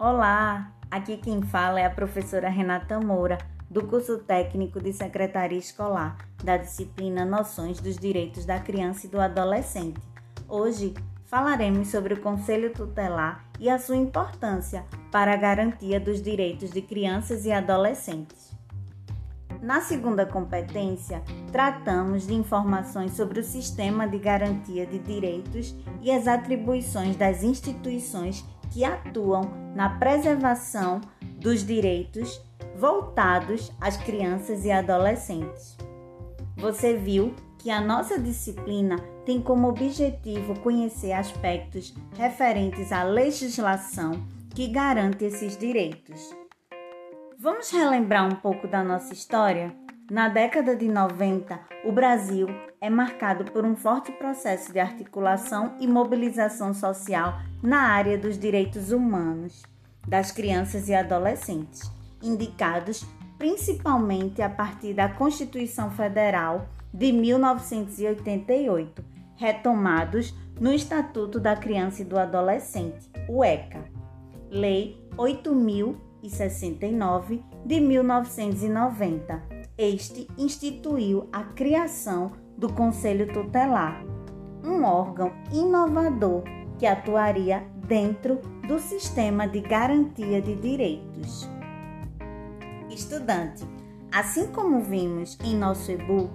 Olá, aqui quem fala é a professora Renata Moura, do curso técnico de Secretaria Escolar, da disciplina Noções dos Direitos da Criança e do Adolescente. Hoje falaremos sobre o Conselho Tutelar e a sua importância para a garantia dos direitos de crianças e adolescentes. Na segunda competência, tratamos de informações sobre o sistema de garantia de direitos e as atribuições das instituições que atuam na preservação dos direitos voltados às crianças e adolescentes. Você viu que a nossa disciplina tem como objetivo conhecer aspectos referentes à legislação que garante esses direitos. Vamos relembrar um pouco da nossa história? Na década de 90, o Brasil é marcado por um forte processo de articulação e mobilização social na área dos direitos humanos das crianças e adolescentes, indicados principalmente a partir da Constituição Federal de 1988, retomados no Estatuto da Criança e do Adolescente, o ECA, Lei 8069 de 1990. Este instituiu a criação do Conselho Tutelar, um órgão inovador que atuaria dentro do sistema de garantia de direitos. Estudante, assim como vimos em nosso e-book,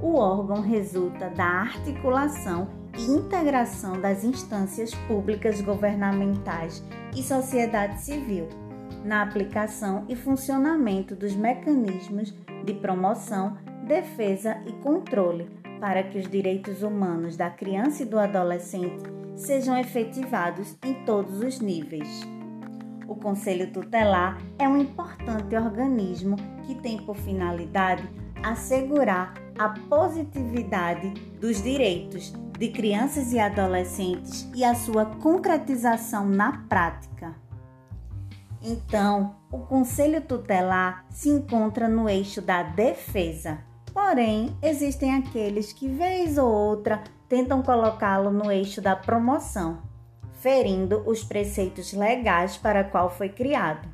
o órgão resulta da articulação e integração das instâncias públicas governamentais e sociedade civil na aplicação e funcionamento dos mecanismos de promoção, defesa e controle para que os direitos humanos da criança e do adolescente sejam efetivados em todos os níveis. O Conselho Tutelar é um importante organismo que tem por finalidade assegurar a positividade dos direitos de crianças e adolescentes e a sua concretização na prática. Então, o Conselho Tutelar se encontra no eixo da defesa Porém, existem aqueles que, vez ou outra, tentam colocá-lo no eixo da promoção, ferindo os preceitos legais para qual foi criado.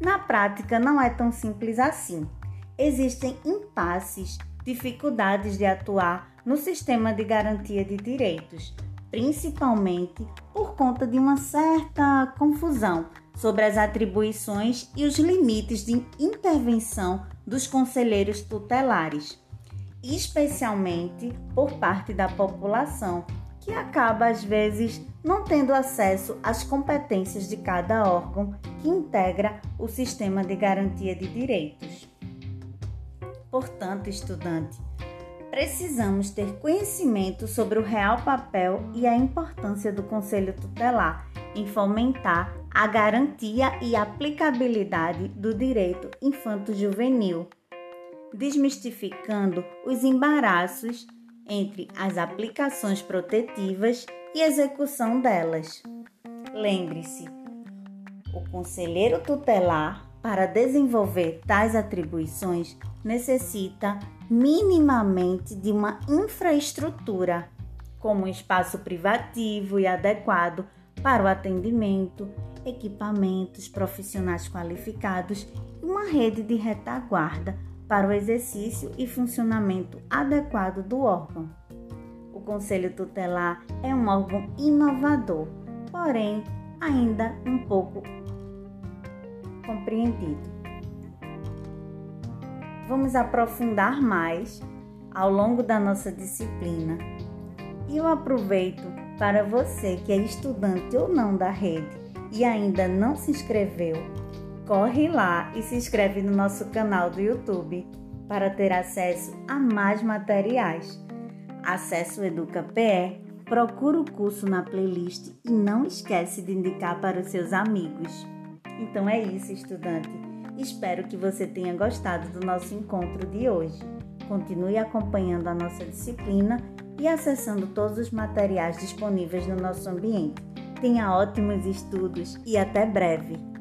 Na prática, não é tão simples assim. Existem impasses, dificuldades de atuar no sistema de garantia de direitos, principalmente por conta de uma certa confusão sobre as atribuições e os limites de intervenção dos conselheiros tutelares, especialmente por parte da população, que acaba às vezes não tendo acesso às competências de cada órgão que integra o sistema de garantia de direitos. Portanto, estudante, precisamos ter conhecimento sobre o real papel e a importância do Conselho Tutelar em fomentar a garantia e aplicabilidade do direito infanto-juvenil, desmistificando os embaraços entre as aplicações protetivas e execução delas. Lembre-se, o conselheiro tutelar, para desenvolver tais atribuições, necessita minimamente de uma infraestrutura, como um espaço privativo e adequado para o atendimento, equipamentos, profissionais qualificados e uma rede de retaguarda para o exercício e funcionamento adequado do órgão. O Conselho Tutelar é um órgão inovador, porém ainda um pouco compreendido. Vamos aprofundar mais ao longo da nossa disciplina. E eu aproveito para você que é estudante ou não da rede e ainda não se inscreveu, corre lá e se inscreve no nosso canal do YouTube para ter acesso a mais materiais. Acesse o EducaPE, procura o curso na playlist e não esquece de indicar para os seus amigos. Então é isso, estudante. Espero que você tenha gostado do nosso encontro de hoje. Continue acompanhando a nossa disciplina e acessando todos os materiais disponíveis no nosso ambiente. Tenha ótimos estudos e até breve!